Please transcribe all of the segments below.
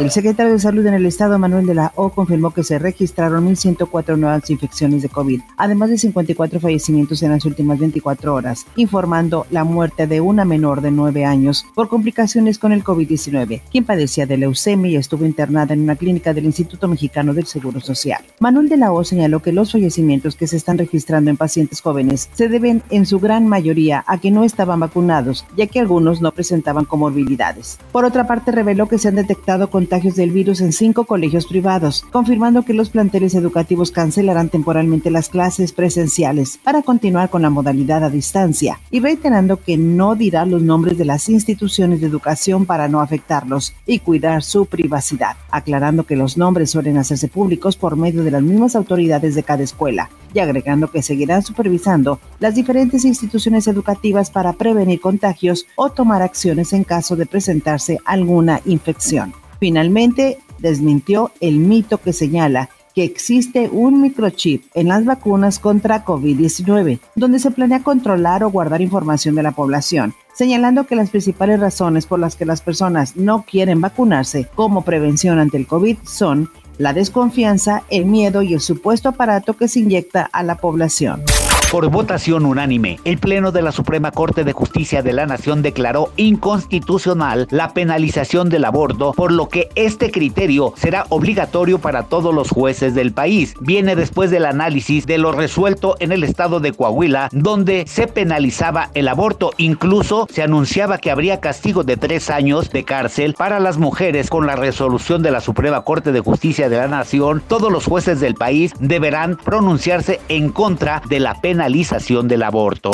El secretario de Salud en el estado, Manuel de la O, confirmó que se registraron 1.104 nuevas infecciones de COVID, además de 54 fallecimientos en las últimas 24 horas, informando la muerte de una menor de 9 años por complicaciones con el COVID-19, quien padecía de leucemia y estuvo internada en una clínica del Instituto Mexicano del Seguro Social. Manuel de la O señaló que los fallecimientos que se están registrando en pacientes jóvenes se deben en su gran mayoría a que no estaban vacunados, ya que algunos no presentaban comorbilidades. Por otra parte, reveló que se han detectado con contagios del virus en cinco colegios privados, confirmando que los planteles educativos cancelarán temporalmente las clases presenciales para continuar con la modalidad a distancia y reiterando que no dirá los nombres de las instituciones de educación para no afectarlos y cuidar su privacidad, aclarando que los nombres suelen hacerse públicos por medio de las mismas autoridades de cada escuela y agregando que seguirán supervisando las diferentes instituciones educativas para prevenir contagios o tomar acciones en caso de presentarse alguna infección. Finalmente, desmintió el mito que señala que existe un microchip en las vacunas contra COVID-19, donde se planea controlar o guardar información de la población, señalando que las principales razones por las que las personas no quieren vacunarse como prevención ante el COVID son la desconfianza, el miedo y el supuesto aparato que se inyecta a la población. Por votación unánime, el Pleno de la Suprema Corte de Justicia de la Nación declaró inconstitucional la penalización del aborto, por lo que este criterio será obligatorio para todos los jueces del país. Viene después del análisis de lo resuelto en el estado de Coahuila, donde se penalizaba el aborto. Incluso se anunciaba que habría castigo de tres años de cárcel para las mujeres con la resolución de la Suprema Corte de Justicia de la Nación. Todos los jueces del país deberán pronunciarse en contra de la pena penalización del aborto.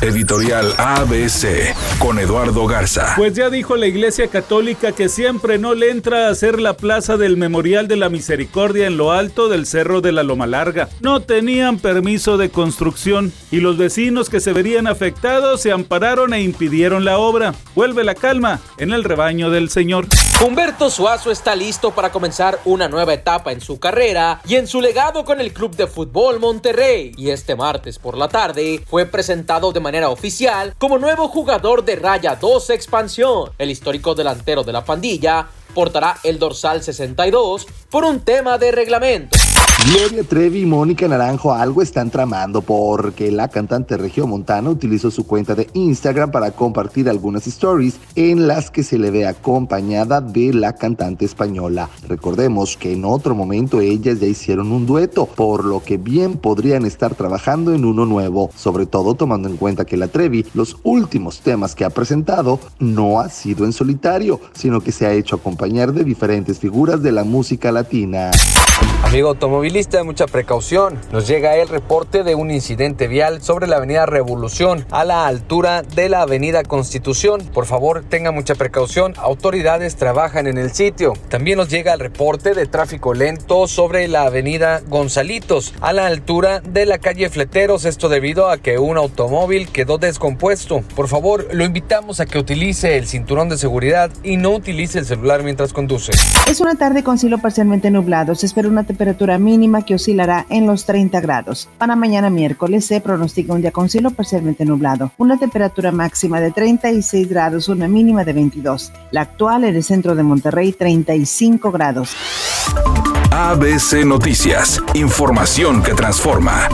Editorial ABC con Eduardo Garza. Pues ya dijo la Iglesia Católica que siempre no le entra a hacer la plaza del Memorial de la Misericordia en lo alto del Cerro de la Loma Larga. No tenían permiso de construcción y los vecinos que se verían afectados se ampararon e impidieron la obra. Vuelve la calma en el rebaño del Señor. Humberto Suazo está listo para comenzar una nueva etapa en su carrera y en su legado con el Club de Fútbol Monterrey. Y este martes por la tarde fue presentado de manera oficial como nuevo jugador de Raya 2 Expansión. El histórico delantero de la pandilla portará el dorsal 62 por un tema de reglamento. Gloria Trevi y Mónica Naranjo algo están tramando porque la cantante Montana utilizó su cuenta de Instagram para compartir algunas stories en las que se le ve acompañada de la cantante española. Recordemos que en otro momento ellas ya hicieron un dueto, por lo que bien podrían estar trabajando en uno nuevo, sobre todo tomando en cuenta que la Trevi los últimos temas que ha presentado no ha sido en solitario, sino que se ha hecho acompañar de diferentes figuras de la música latina. Amigo automovilista, mucha precaución. Nos llega el reporte de un incidente vial sobre la avenida Revolución a la altura de la avenida Constitución. Por favor, tenga mucha precaución. Autoridades trabajan en el sitio. También nos llega el reporte de tráfico lento sobre la avenida Gonzalitos a la altura de la calle Fleteros. Esto debido a que un automóvil quedó descompuesto. Por favor, lo invitamos a que utilice el cinturón de seguridad y no utilice el celular mientras conduce. Es una tarde con cielo parcialmente nublado. Se espera una temperatura mínima que oscilará en los 30 grados. Para mañana miércoles se pronostica un día con cielo parcialmente nublado, una temperatura máxima de 36 grados, una mínima de 22. La actual en el centro de Monterrey 35 grados. ABC Noticias, información que transforma.